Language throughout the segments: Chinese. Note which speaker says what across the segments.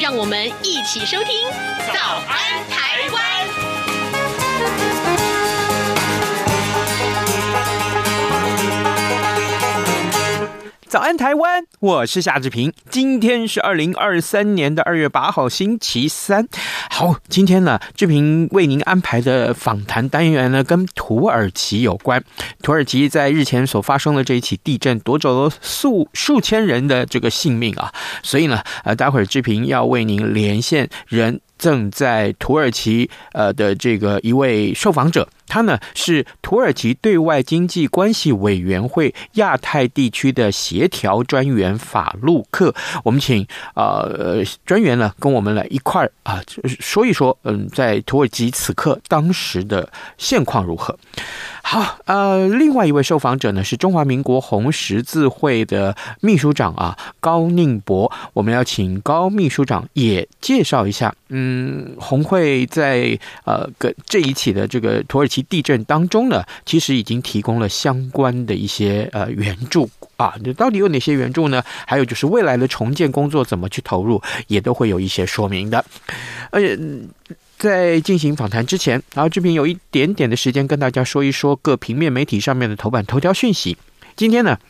Speaker 1: 让我们一起收听《早安台湾》。
Speaker 2: 早安，台湾！我是夏志平。今天是二零二三年的二月八号，星期三。好，今天呢，志平为您安排的访谈单元呢，跟土耳其有关。土耳其在日前所发生的这一起地震，夺走了数数千人的这个性命啊，所以呢，呃，待会儿志平要为您连线人。正在土耳其呃的这个一位受访者，他呢是土耳其对外经济关系委员会亚太地区的协调专员法路克。我们请呃专员呢跟我们来一块啊说一说，嗯，在土耳其此刻当时的现况如何？好，呃，另外一位受访者呢是中华民国红十字会的秘书长啊高宁博，我们要请高秘书长也介绍一下，嗯，红会在呃个这一起的这个土耳其地震当中呢，其实已经提供了相关的一些呃援助啊，这到底有哪些援助呢？还有就是未来的重建工作怎么去投入，也都会有一些说明的，而且。在进行访谈之前，然后这边有一点点的时间跟大家说一说各平面媒体上面的头版头条讯息。今天呢，《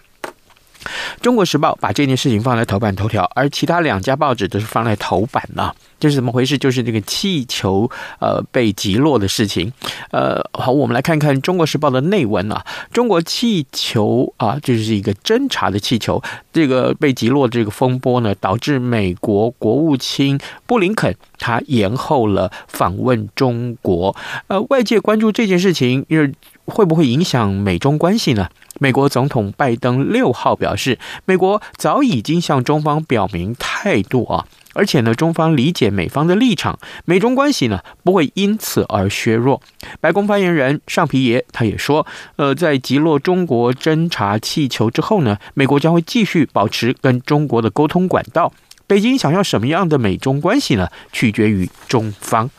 Speaker 2: 中国时报》把这件事情放在头版头条，而其他两家报纸都是放在头版了。这是怎么回事？就是这个气球呃被击落的事情。呃，好，我们来看看《中国时报》的内文啊。中国气球啊，这是一个侦察的气球，这个被击落这个风波呢，导致美国国务卿布林肯他延后了访问中国。呃，外界关注这件事情，因为会不会影响美中关系呢？美国总统拜登六号表示，美国早已经向中方表明态度啊。而且呢，中方理解美方的立场，美中关系呢不会因此而削弱。白宫发言人尚皮耶他也说，呃，在击落中国侦察气球之后呢，美国将会继续保持跟中国的沟通管道。北京想要什么样的美中关系呢？取决于中方。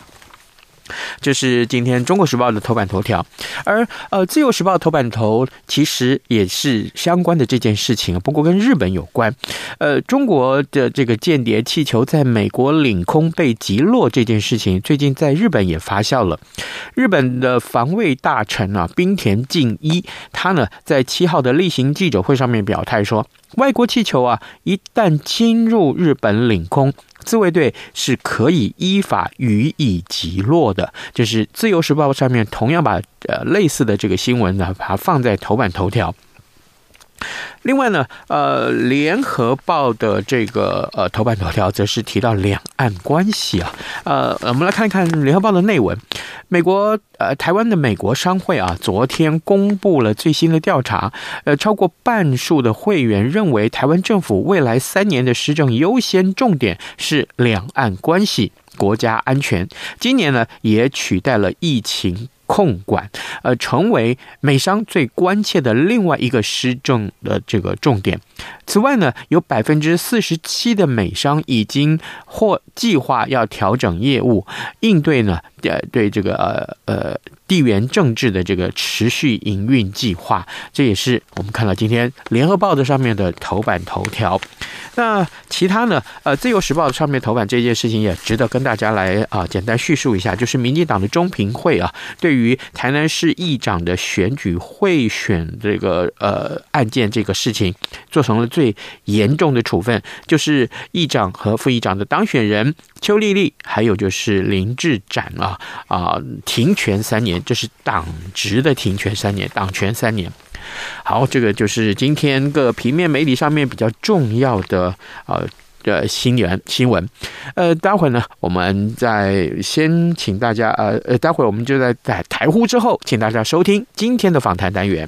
Speaker 2: 这是今天《中国时报》的头版头条，而呃，《自由时报》头版头其实也是相关的这件事情，不过跟日本有关。呃，中国的这个间谍气球在美国领空被击落这件事情，最近在日本也发酵了。日本的防卫大臣啊，滨田靖一，他呢在七号的例行记者会上面表态说，外国气球啊，一旦侵入日本领空，自卫队是可以依法予以击落的。就是《自由时报》上面同样把呃类似的这个新闻呢，把它放在头版头条。另外呢，呃，联合报的这个呃头版头条则是提到两岸关系啊，呃，我们来看一看联合报的内文。美国呃，台湾的美国商会啊，昨天公布了最新的调查，呃，超过半数的会员认为，台湾政府未来三年的施政优先重点是两岸关系、国家安全。今年呢，也取代了疫情。控管，呃，成为美商最关切的另外一个施政的这个重点。此外呢，有百分之四十七的美商已经或计划要调整业务，应对呢，呃，对这个呃呃地缘政治的这个持续营运计划。这也是我们看到今天联合报的上面的头版头条。那其他呢？呃，自由时报上面头版这件事情也值得跟大家来啊、简单叙述一下，就是民进党的中评会啊，对于台南市议长的选举贿选这个呃案件这个事情，做成了最严重的处分，就是议长和副议长的当选人邱丽丽，还有就是林志展啊啊、停权三年，这是党职的停权三年，党权三年。好，这个就是今天各平面媒体上面比较重要的呃的新闻新闻。呃，待会呢，我们再先请大家呃呃，待会我们就在在台呼之后，请大家收听今天的访谈单元。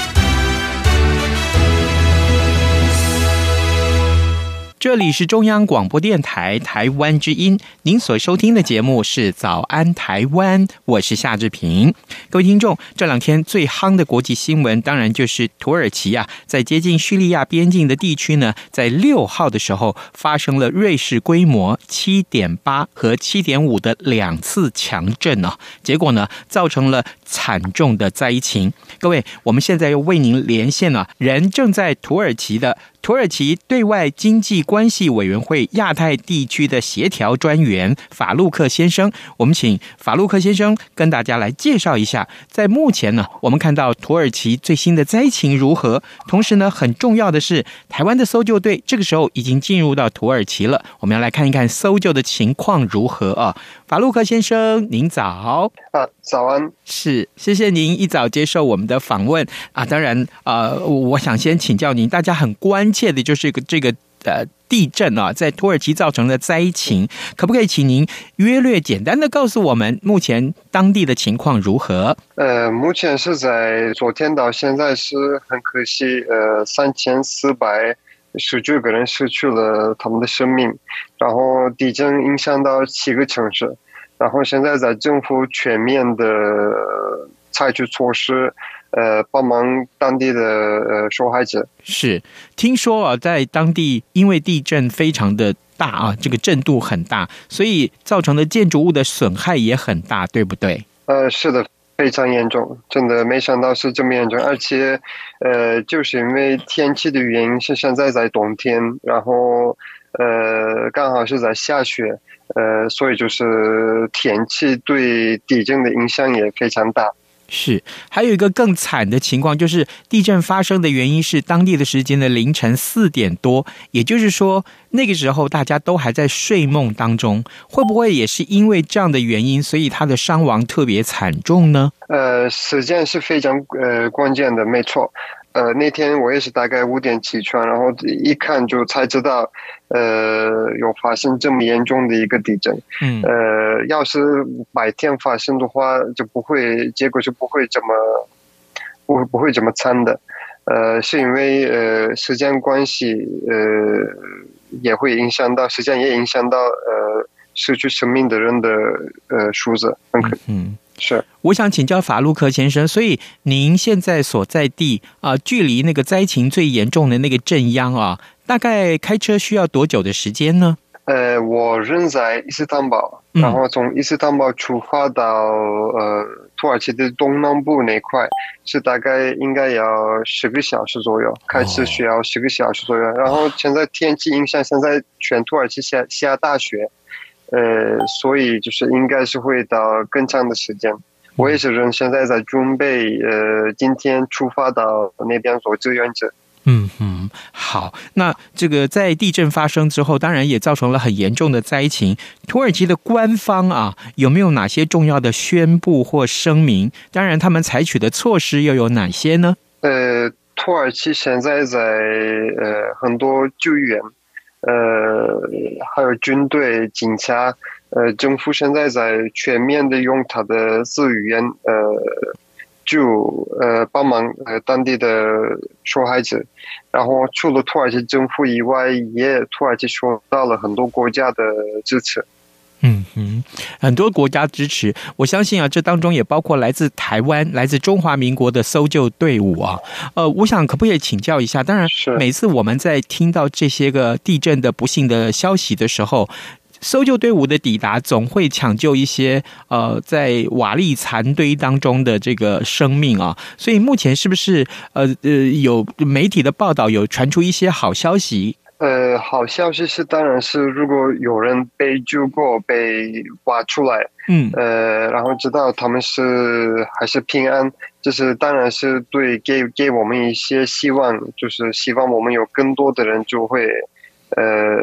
Speaker 3: 这里是中央广播电台台湾之音，您所收听的节目是《早安台湾》，我是夏志平。各位听众，这两天最夯的国际新闻，当然就是土耳其啊，在接近叙利亚边境的地区呢，在六号的时候发生了瑞士规模七点八和七点五的两次强震啊，结果呢，造成了惨重的灾情。各位，我们现在又为您连线了，人正在土耳其的。土耳其对外经济关系委员会亚太地区的协调专员法路克先生，我们请法路克先生跟大家来介绍一下，在目前呢，我们看到土耳其最新的灾情如何？同时呢，很重要的是，台湾的搜救队这个时候已经进入到土耳其了，我们要来看一看搜救的情况如何啊？法路克先生，您早
Speaker 4: 啊，早安，
Speaker 3: 是，谢谢您一早接受我们的访问啊。当然，呃，我想先请教您，大家很关切的就是个这个呃地震啊，在土耳其造成的灾情，可不可以请您约略简单的告诉我们目前当地的情况如何？
Speaker 4: 呃，目前是在昨天到现在是很可惜，呃，三千四百。十九个人失去了他们的生命，然后地震影响到七个城市，然后现在在政府全面的采取措施，呃，帮忙当地的呃受害者。
Speaker 3: 是，听说啊，在当地因为地震非常的大啊，这个震度很大，所以造成的建筑物的损害也很大，对不对？
Speaker 4: 呃，是的。非常严重，真的没想到是这么严重，而且，呃，就是因为天气的原因，是现在在冬天，然后，呃，刚好是在下雪，呃，所以就是天气对地震的影响也非常大。
Speaker 3: 是，还有一个更惨的情况，就是地震发生的原因是当地的时间的凌晨四点多，也就是说那个时候大家都还在睡梦当中，会不会也是因为这样的原因，所以他的伤亡特别惨重呢？
Speaker 4: 呃，时间是非常呃关键的，没错。呃，那天我也是大概五点起床，然后一看就才知道，呃，有发生这么严重的一个地震。嗯。呃，要是白天发生的话，就不会，结果就不会这么，不会不会这么惨的。呃，是因为呃时间关系，呃，也会影响到时间，也影响到呃失去生命的人的呃数字，很可嗯。嗯是，
Speaker 3: 我想请教法路克先生，所以您现在所在地啊，距离那个灾情最严重的那个镇央啊，大概开车需要多久的时间呢？
Speaker 4: 呃，我人在伊斯坦堡，然后从伊斯坦堡出发到呃土耳其的东南部那块，是大概应该要十个小时左右，开车需要十个小时左右。然后现在天气影响，现在全土耳其下下大雪。呃，所以就是应该是会到更长的时间。我也是人，现在在准备，呃，今天出发到那边做志愿者。
Speaker 3: 嗯嗯，好。那这个在地震发生之后，当然也造成了很严重的灾情。土耳其的官方啊，有没有哪些重要的宣布或声明？当然，他们采取的措施又有哪些呢？
Speaker 4: 呃，土耳其现在在呃很多救援。呃，还有军队、警察，呃，政府现在在全面的用他的自语言，呃，就呃帮忙呃当地的受害者。然后除了土耳其政府以外，也土耳其受到了很多国家的支持。
Speaker 3: 嗯哼，很多国家支持，我相信啊，这当中也包括来自台湾、来自中华民国的搜救队伍啊。呃，我想可不可以请教一下？当然，每次我们在听到这些个地震的不幸的消息的时候，搜救队伍的抵达总会抢救一些呃在瓦砾残堆当中的这个生命啊。所以目前是不是呃呃有媒体的报道有传出一些好消息？
Speaker 4: 呃，好消息是，当然是如果有人被救过、被挖出来，嗯，呃，然后知道他们是还是平安，就是当然是对给给我们一些希望，就是希望我们有更多的人就会呃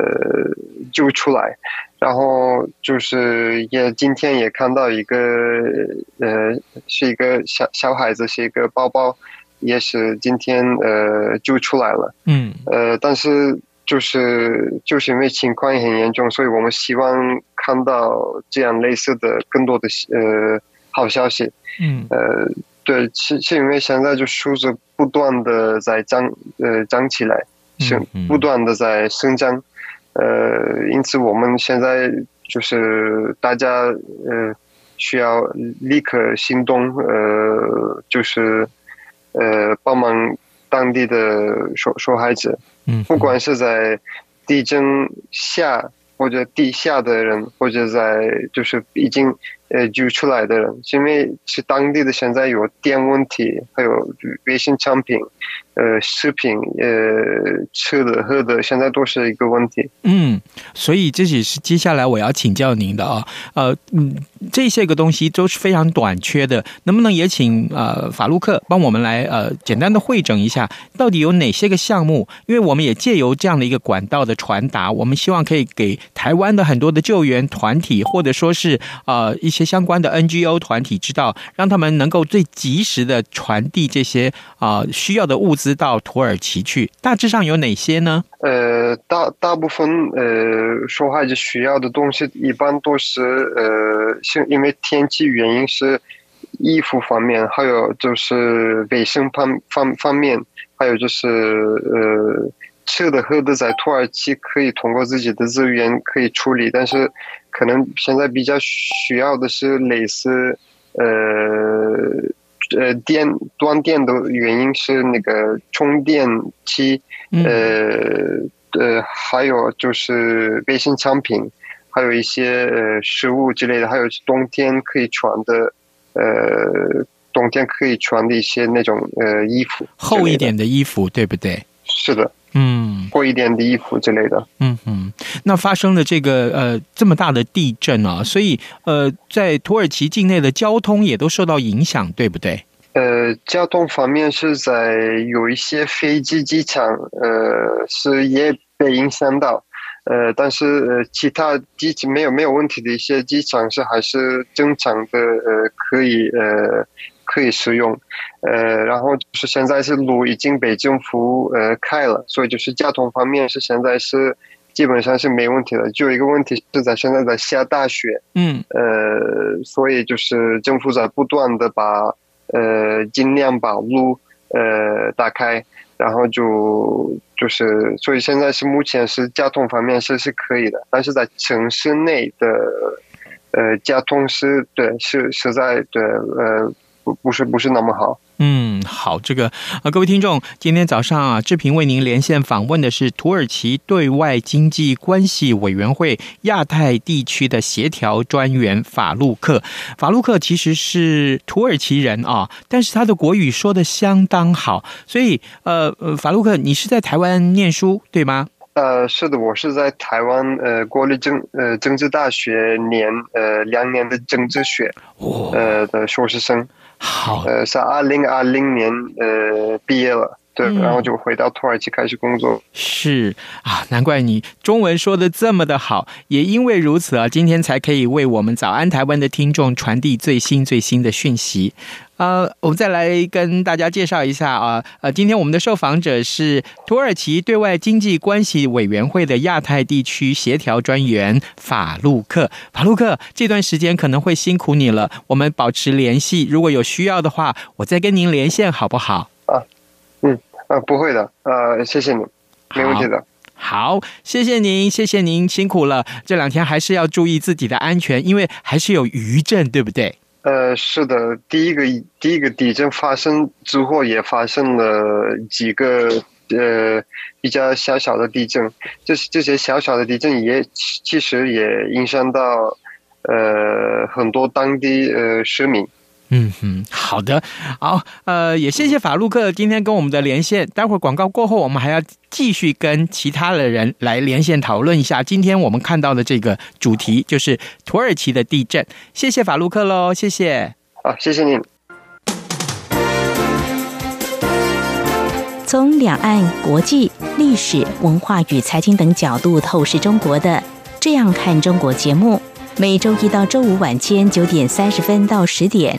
Speaker 4: 救出来，然后就是也今天也看到一个呃是一个小小孩子，是一个包包。也是今天呃救出来了。
Speaker 3: 嗯
Speaker 4: 呃，但是就是就是因为情况很严重，所以我们希望看到这样类似的更多的呃好消息。
Speaker 3: 嗯
Speaker 4: 呃，对，是是因为现在就数字不断的在涨，呃，涨起来，是不断的在生长。呃，因此我们现在就是大家呃需要立刻行动，呃，就是呃帮忙当地的受受害者，不管是在地震下或者地下的人，或者在就是已经呃救出来的人，因为是当地的现在有电问题，还有卫生产品。呃，食品，呃，吃的喝的，现在都是一个问题。
Speaker 3: 嗯，所以这也是接下来我要请教您的啊，呃，嗯，这些个东西都是非常短缺的，能不能也请呃法陆克帮我们来呃简单的汇整一下，到底有哪些个项目？因为我们也借由这样的一个管道的传达，我们希望可以给台湾的很多的救援团体，或者说是呃一些相关的 NGO 团体知道，让他们能够最及时的传递这些啊、需要的物资。到土耳其去，大致上有哪些呢？
Speaker 4: 呃，大大部分呃受害者需要的东西，一般都是呃，是因为天气原因是衣服方面，还有就是卫生方方方面，还有就是呃吃的喝的，在土耳其可以通过自己的资源可以处理，但是可能现在比较需要的是类似呃。呃，电断电的原因是那个充电器，呃呃，还有就是卫生产品，还有一些呃食物之类的，还有冬天可以穿的，呃，冬天可以穿的一些那种呃衣服，
Speaker 3: 厚一点的衣服，对不对？
Speaker 4: 是的，
Speaker 3: 嗯，
Speaker 4: 厚一点的衣服之类的，
Speaker 3: 嗯嗯。那发生了这个呃这么大的地震啊，所以呃，在土耳其境内的交通也都受到影响，对不对？
Speaker 4: 呃，交通方面是在有一些飞机机场，呃，是也被影响到，呃，但是呃，其他机没有没有问题的一些机场是还是正常的，呃，可以呃可以使用，呃，然后就是现在是路已经被政府呃开了，所以就是交通方面是现在是基本上是没问题的，就有一个问题是在现在在下大雪，
Speaker 3: 嗯，
Speaker 4: 呃，所以就是政府在不断的把。呃，尽量把路呃打开，然后就就是，所以现在是目前是交通方面是是可以的，但是在城市内的呃交通是对是实在对呃不不是不是那么好。
Speaker 3: 嗯，好，这个啊，各位听众，今天早上啊，志平为您连线访问的是土耳其对外经济关系委员会亚太地区的协调专员法路克。法路克其实是土耳其人啊，但是他的国语说的相当好，所以呃呃，法路克，你是在台湾念书对吗？
Speaker 4: 呃，是的，我是在台湾呃国立政呃政治大学念呃两年的政治学，呃的硕士生。
Speaker 3: 好，
Speaker 4: 呃，是二零二零年呃毕业了，对，嗯，然后就回到土耳其开始工作。
Speaker 3: 是啊，难怪你中文说的这么的好，也因为如此啊，今天才可以为我们早安台湾的听众传递最新最新的讯息。呃，我们再来跟大家介绍一下啊，呃，今天我们的受访者是土耳其对外经济关系委员会的亚太地区协调专员法路克。法路克，这段时间可能会辛苦你了，我们保持联系，如果有需要的话，我再跟您连线，好不好？
Speaker 4: 啊，嗯，啊，不会的，呃，谢谢你，没问题的。
Speaker 3: 好，好，谢谢您，谢谢您，辛苦了，这两天还是要注意自己的安全，因为还是有余震，对不对？
Speaker 4: 呃，是的，第一个第一个地震发生之后，也发生了几个呃比较小小的地震，这这些小小的地震也其实也影响到呃很多当地呃市民。
Speaker 3: 嗯嗯，好的，好，呃，也谢谢法路克今天跟我们的连线。待会儿广告过后，我们还要继续跟其他的人来连线讨论一下今天我们看到的这个主题，就是土耳其的地震。谢谢法路克喽，谢谢。
Speaker 4: 好，谢谢您。
Speaker 5: 从两岸、国际、历史、文化与财经等角度透视中国的《这样看中国》节目。每周一到周五晚间九点三十分到十点，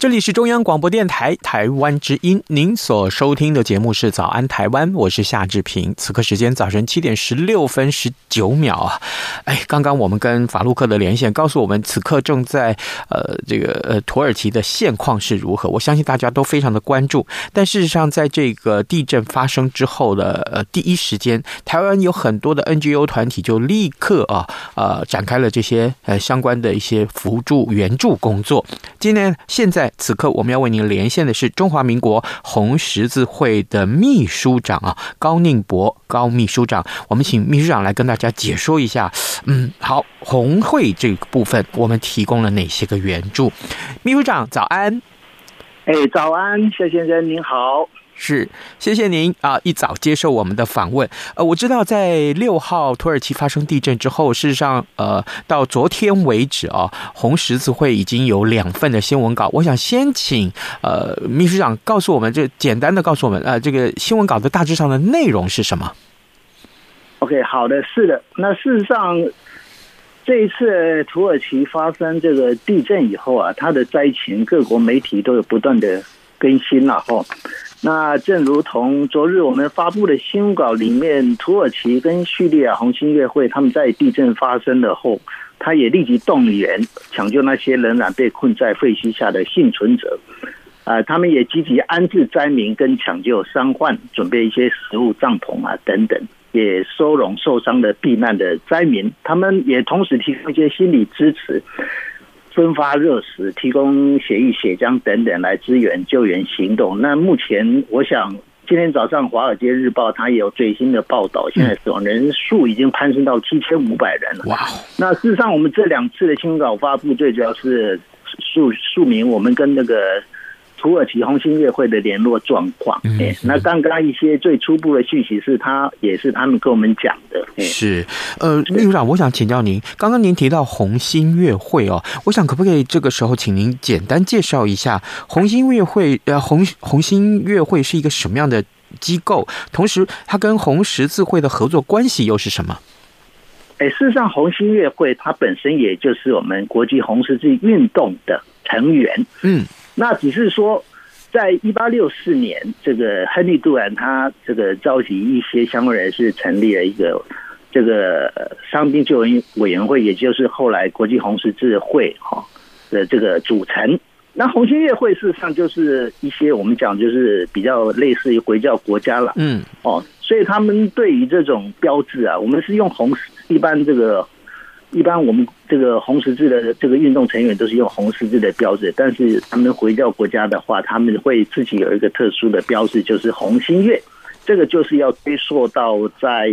Speaker 2: 这里是中央广播电台台湾之音，您所收听的节目是《早安台湾》，我是夏志平。此刻时间早晨七点十六分十九秒啊！哎，刚刚我们跟法鲁克的连线告诉我们，此刻正在呃这个呃土耳其的现况是如何。我相信大家都非常的关注。但事实上，在这个地震发生之后的呃第一时间，台湾有很多的 NGO 团体就立刻啊呃展开了这些呃相关的一些辅助援助工作。今天现在。此刻我们要为您连线的是中华民国红十字会的秘书长啊，高宁博高秘书长，我们请秘书长来跟大家解说一下。嗯，好，红会这个部分我们提供了哪些个援助？秘书长早安。
Speaker 6: 哎，早安，谢先生您好。
Speaker 2: 是，谢谢您啊！一早接受我们的访问。呃，我知道在六号土耳其发生地震之后，事实上，呃，到昨天为止啊，红十字会已经有两份的新闻稿。我想先请呃秘书长告诉我们，这简单的告诉我们，呃，这个新闻稿的大致上的内容是什么
Speaker 6: ？OK，好的，是的。那事实上，这一次土耳其发生这个地震以后啊，它的灾情各国媒体都有不断的更新了哈。那正如同昨日我们发布的新稿里面，土耳其跟叙利亚红新月会他们在地震发生了后，他也立即动员抢救那些仍然被困在废墟下的幸存者，啊，他们也积极安置灾民跟抢救伤患，准备一些食物、帐篷啊等等，也收容受伤的避难的灾民，他们也同时提供一些心理支持。分发热食、提供血液、血浆等等来支援救援行动。那目前，我想今天早上《华尔街日报》它也有最新的报道，现在死亡人数已经攀升到七千五百人了。哇！那事实上，我们这两次的新闻稿发布，最主要是数数名我们跟那个。土耳其红星月会的联络状况，哎，那刚刚一些最初步的讯息是他也是他们跟我们讲的，
Speaker 2: 是，呃，秘书长，我想请教您，刚刚您提到红新月会哦，我想可不可以这个时候请您简单介绍一下红新月会？呃，红红新月会是一个什么样的机构？同时，它跟红十字会的合作关系又是什么？
Speaker 6: 哎，事实上，红新月会它本身也就是我们国际红十字运动的成员，嗯。那只是说，在一八六四年，这个亨利·杜兰他这个召集一些相关人士，成立了一个这个伤兵救援委员会，也就是后来国际红十字会哈的这个组成。那红新月会事实上就是一些我们讲就是比较类似于回教国家了，嗯，哦，所以他们对于这种标志啊，我们是用红一般这个。一般我们这个红十字的这个运动成员都是用红十字的标志，但是他们回到国家的话，他们会自己有一个特殊的标志，就是红心月。这个就是要追溯到在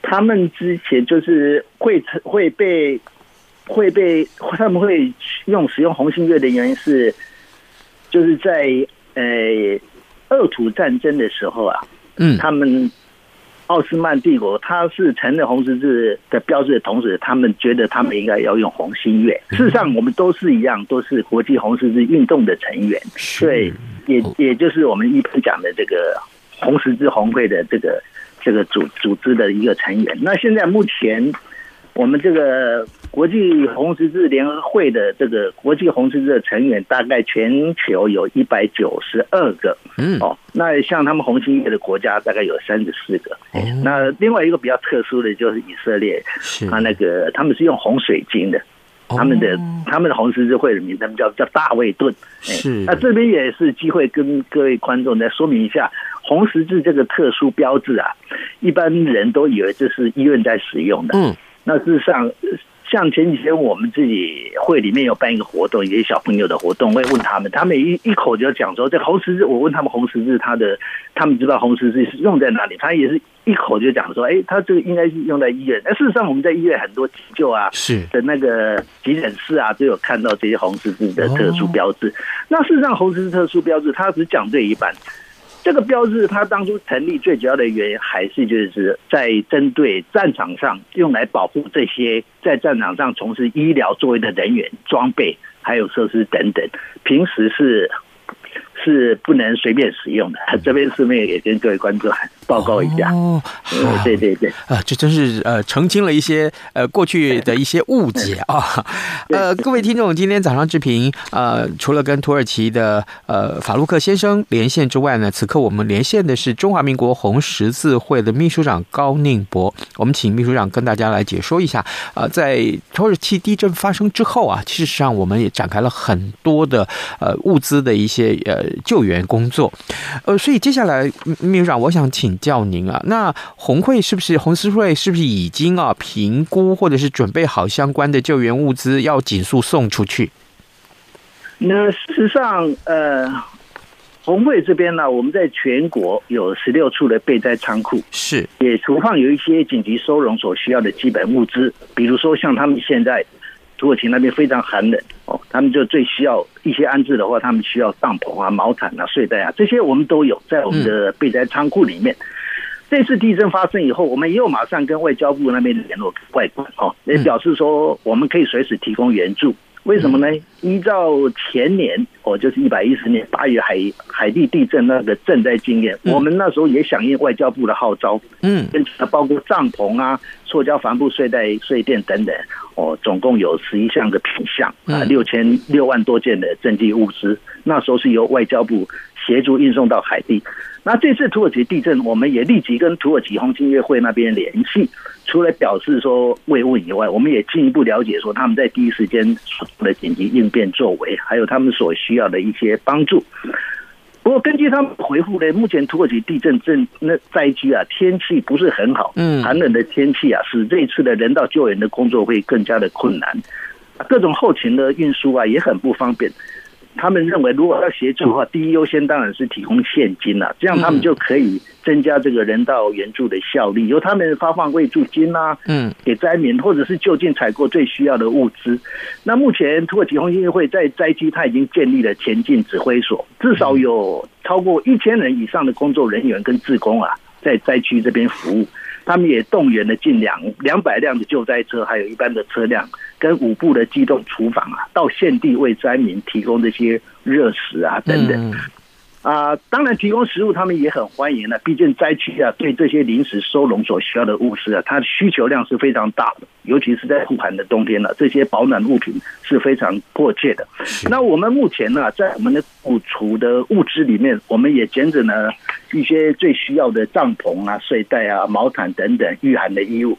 Speaker 6: 他们之前，就是会会被会被他们会用使用红心月的原因是，就是在呃二土战争的时候啊，嗯，他们。奥斯曼帝国，它是承认红十字的标志的同时，他们觉得他们应该要用红新月。事实上，我们都是一样，都是国际红十字运动的成员，所以也也就是我们一般讲的这个红十字红会的这个这个组组织的一个成员。那现在目前我们这个国际红十字联合会的这个国际红十字的成员，大概全球有一百九十二个。嗯，哦，那像他们红新月的国家大概有三十四个。哦，那另外一个比较特殊的就是以色列，是他那个他们是用红水晶的。他们的他们的红十字会的名字，他们叫叫大卫盾。是，那这边也是机会跟各位观众再说明一下，红十字这个特殊标志啊，一般人都以为这是医院在使用的。嗯，那事实上，像前几天我们自己会里面有办一个活动，一些小朋友的活动，我也问他们，他们一一口就讲说，这红十字，我问他们红十字，他的他们知道红十字是用在哪里，他也是。一口就讲说，哎，他这个应该是用在医院。那事实上，我们在医院很多急救啊，是的那个急诊室啊，都有看到这些红十字的特殊标志。那事实上，红十字特殊标志，它只讲对一半。这个标志它当初成立最主要的原因，还是就是在针对战场上用来保护这些在战场上从事医疗作业的人员、装备还有设施等等，平时是。是不能随便使用的。这边顺便也跟各位观众报告一下。哦，对对对，
Speaker 2: 啊，这真是呃澄清了一些呃过去的一些误解啊。呃，各位听众，今天早上志平呃，除了跟土耳其的呃法鲁克先生连线之外呢，此刻我们连线的是中华民国红十字会的秘书长高宁博。我们请秘书长跟大家来解说一下。呃，在土耳其地震发生之后啊，事实上我们也展开了很多的呃物资的一些呃。救援工作，呃，所以接下来秘书长，我想请教您啊，那红会是不是红十字会是不是已经啊评估或者是准备好相关的救援物资，要尽速送出去？
Speaker 6: 那事实上，呃，红会这边呢，我们在全国有十六处的备灾仓库，是也存放有一些紧急收容所需要的基本物资，比如说像他们现在。土耳其那边非常寒冷哦，他们就最需要一些安置的话，他们需要帐篷啊、毛毯啊、睡袋啊，这些我们都有在我们的备灾仓库里面。这次地震发生以后，我们也有马上跟外交部那边联络外管哦，也表示说我们可以随时提供援助。为什么呢？依照前年哦，就是一百一十年八月海海地地震那个震灾经验，我们那时候也响应外交部的号召，嗯，跟包括帐篷啊、塑胶帆布、睡袋、睡垫等等。哦，总共有十一项的品项啊，六千六万多件的赈济物资，那时候是由外交部协助运送到海地。那这次土耳其地震，我们也立即跟土耳其红新月会那边联系，除了表示说慰问以外，我们也进一步了解说他们在第一时间的紧急应变作为，还有他们所需要的一些帮助。不过根据他们回复呢，目前土耳其地震震那灾区啊，天气不是很好，嗯，寒冷的天气啊，使这一次的人道救援的工作会更加的困难，各种后勤的运输啊也很不方便。他们认为，如果要协助的话，第一优先当然是提供现金了，这样他们就可以增加这个人道援助的效力，由他们发放慰助金啊，嗯，给灾民，或者是就近采购最需要的物资。那目前土耳其红新月会在灾区，他已经建立了前进指挥所，至少有超过一千人以上的工作人员跟志工啊，在灾区这边服务。他们也动员了近两两百辆的救灾车，还有一般的车辆，跟五部的机动厨房啊，到现地为灾民提供这些热食啊等等。啊，当然提供食物他们也很欢迎的，毕竟灾区啊，对这些临时收容所需要的物资啊，它的需求量是非常大的，尤其是在酷寒的冬天了，这些保暖物品是非常迫切的。那我们目前呢，在我们的储储的物资里面，我们也捡着呢一些最需要的帐篷啊、睡袋啊、毛毯等等御寒的衣物，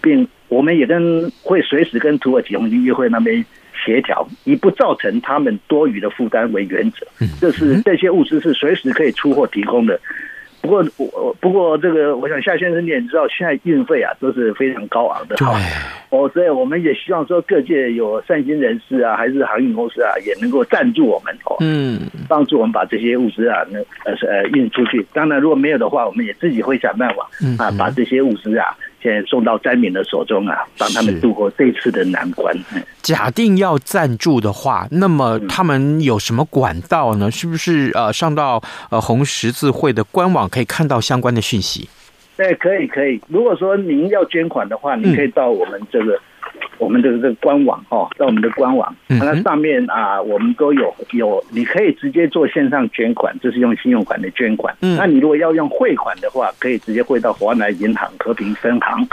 Speaker 6: 并我们也跟会随时跟土耳其红新月会那边。协调，以不造成他们多余的负担为原则，这是这些物资是随时可以出货提供的。不过我不过这个，我想夏先生你也知道，现在运费啊都是非常高昂的。对，哦，所以我们也希望说各界有善心人士啊，还是航运公司啊，也能够赞助我们哦，嗯，帮助我们把这些物资啊，那呃呃运出去。当然，如果没有的话，我们也自己会想办法啊，把这些物资啊。送到灾民的手中啊，帮他们度过这次的难关。
Speaker 2: 假定要赞助的话，那么他们有什么管道呢？是不是呃上到呃红十字会的官网可以看到相关的讯息？
Speaker 6: 对，可以可以。如果说您要捐款的话，你可以到我们这个。嗯我们的这个官网哦，在我们的官网，那上面啊，我们都有有，你可以直接做线上捐款，就是用信用卡的捐款。嗯，那你如果要用汇款的话，可以直接汇到华南银行和平分行。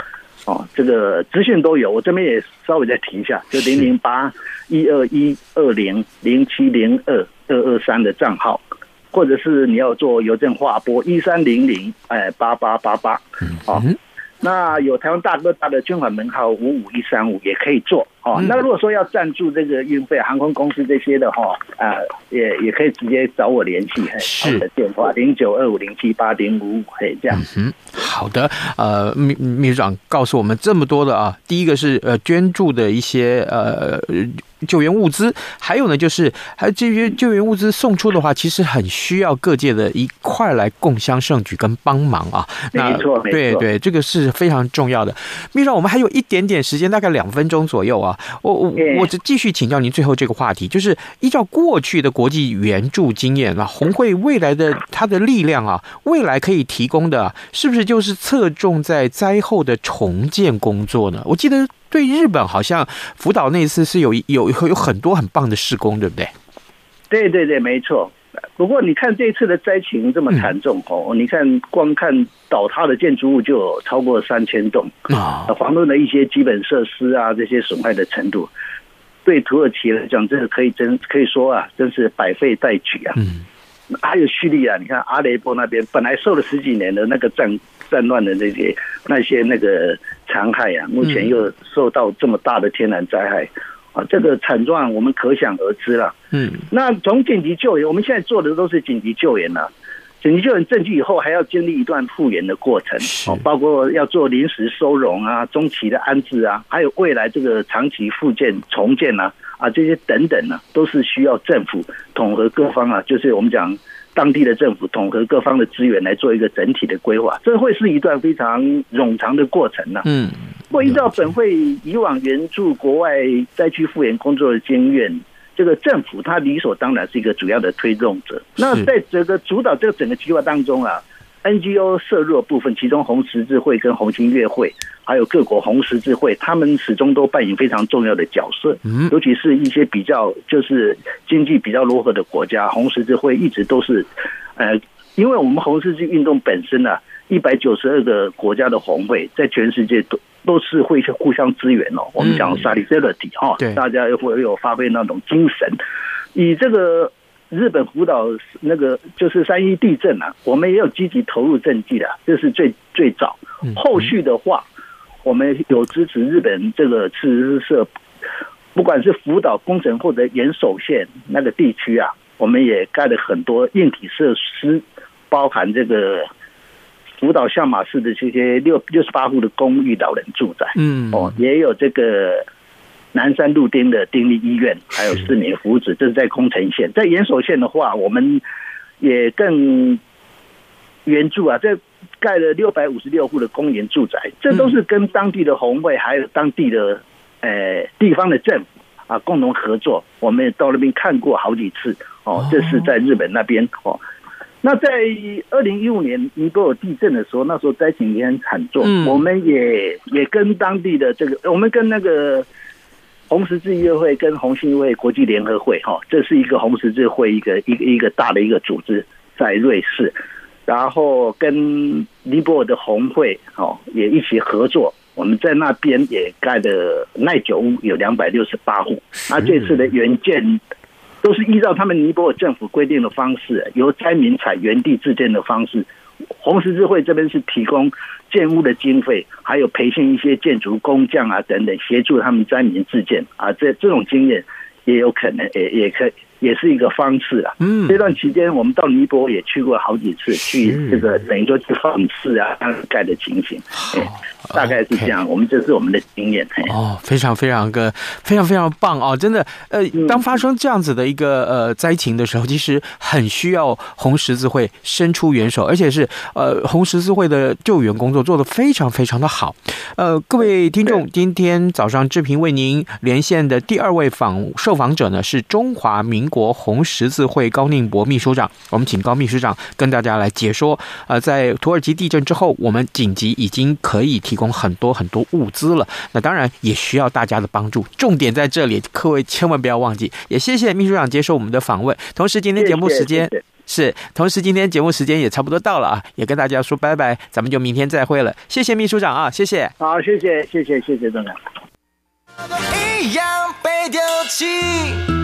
Speaker 6: 哦，这个资讯都有，我这边也稍微再提一下，就零零八一二一二零零七零二二二三的账号，或者是你要做邮政划拨一三零零哎八八八八，好。那有台湾大哥大的捐款门号五五一三五也可以做哦。那如果说要赞助这个运费，航空公司这些的话，啊，也也可以直接找我联系，是的电话零九二五零七八零五五，可以这样。
Speaker 2: 嗯，好的。呃，秘秘书长告诉我们这么多的啊，第一个是呃捐助的一些呃。救援物资，还有呢，就是还有这些救援物资送出的话，其实很需要各界的一块来共襄盛举跟帮忙啊。
Speaker 6: 没错，没错，
Speaker 2: 对对，这个是非常重要的。秘书长，我们还有一点点时间，大概两分钟左右啊。我我我就继续请教您最后这个话题，就是依照过去的国际援助经验啊，红会未来的它的力量啊，未来可以提供的，是不是就是侧重在灾后的重建工作呢？我记得。对日本好像福岛那一次是有有有很多很棒的施工，对不对？
Speaker 6: 对对对，没错。不过你看这次的灾情这么惨重哦，嗯、你看光看倒塌的建筑物就有超过三千栋啊，遑论的一些基本设施啊，这些损害的程度，对土耳其来讲，这个可以真可以说啊，真是百废待举啊。嗯，还有叙利亚，你看阿雷波那边本来受了十几年的那个战。战乱的那些那些那个残害啊，目前又受到这么大的天然灾害啊，这个惨状我们可想而知了。嗯，那从紧急救援，我们现在做的都是紧急救援了。紧急救援证据以后还要经历一段复原的过程哦，包括要做临时收容啊、中期的安置啊，还有未来这个长期复建重建啊啊这些等等呢，都是需要政府统合各方啊，就是我们讲。当地的政府统合各方的资源来做一个整体的规划，这会是一段非常冗长的过程呢。嗯，不过依照本会以往援助国外灾区复原工作的经验，这个政府它理所当然是一个主要的推动者。那在这个主导这个整个计划当中啊。NGO 涉入的部分，其中红十字会跟红新月会，还有各国红十字会，他们始终都扮演非常重要的角色。嗯，尤其是一些比较就是经济比较落后的国家，红十字会一直都是，呃，因为我们红十字运动本身呢、啊，一百九十二个国家的红会在全世界都都是会互相支援哦。我们讲 solidarity 哈，大家又会有发挥那种精神，以这个。日本福岛那个就是三一地震啊，我们也有积极投入賑济的，这是最最早。后续的话，我们有支持日本这个自治社，不管是福岛工程或者岩手县那个地区啊，我们也盖了很多硬体设施，包含这个福岛相马市的这些六六十八户的公寓老人住宅，嗯，哦，也有这个。南山路丁的丁立医院，还有市民福祉，这是在空城县。在岩手县的话，我们也更援助啊，这盖了六百五十六户的公园住宅，这都是跟当地的红会还有当地的呃地方的政府啊共同合作。我们也到那边看过好几次哦，这是在日本那边哦。那在二零一五年尼泊尔地震的时候，那时候灾情也很惨重，我们也也跟当地的这个，我们跟那个。红十字月会跟红新月会国际联合会，哈，这是一个红十字会一个一个一个大的一个组织，在瑞士，然后跟尼泊尔的红会，哦，也一起合作。我们在那边也盖的耐久屋有两百六十八户。那这次的援建都是依照他们尼泊尔政府规定的方式，由灾民采原地自建的方式。红十字会这边是提供建屋的经费，还有培训一些建筑工匠啊等等，协助他们灾民自建啊，这这种经验也有可能，也也可以。也是一个方式啊。嗯，这段期间我们到尼泊尔也去过好几次，去这个等于说去访视啊，盖的情形。好，大概是这样。我们这是我们的经验。
Speaker 2: 哦，非常非常个非常非常棒哦！真的，呃，当发生这样子的一个呃灾情的时候，其实很需要红十字会伸出援手，而且是呃红十字会的救援工作做得非常非常的好。呃，各位听众，今天早上志平为您连线的第二位访受访者呢是中华民国红十字会高宁博秘书长，我们请高秘书长跟大家来解说。呃，在土耳其地震之后，我们紧急已经可以提供很多很多物资了。那当然也需要大家的帮助，重点在这里，各位千万不要忘记。也谢谢秘书长接受我们的访问。同时，今天节目时间。谢谢谢谢是，同时今天节目时间也差不多到了啊，也跟大家说拜拜，咱们就明天再会了。谢谢秘书长啊，谢谢。
Speaker 6: 好，谢谢，谢谢，谢谢，谢谢，董事长。
Speaker 7: 一样被丢弃。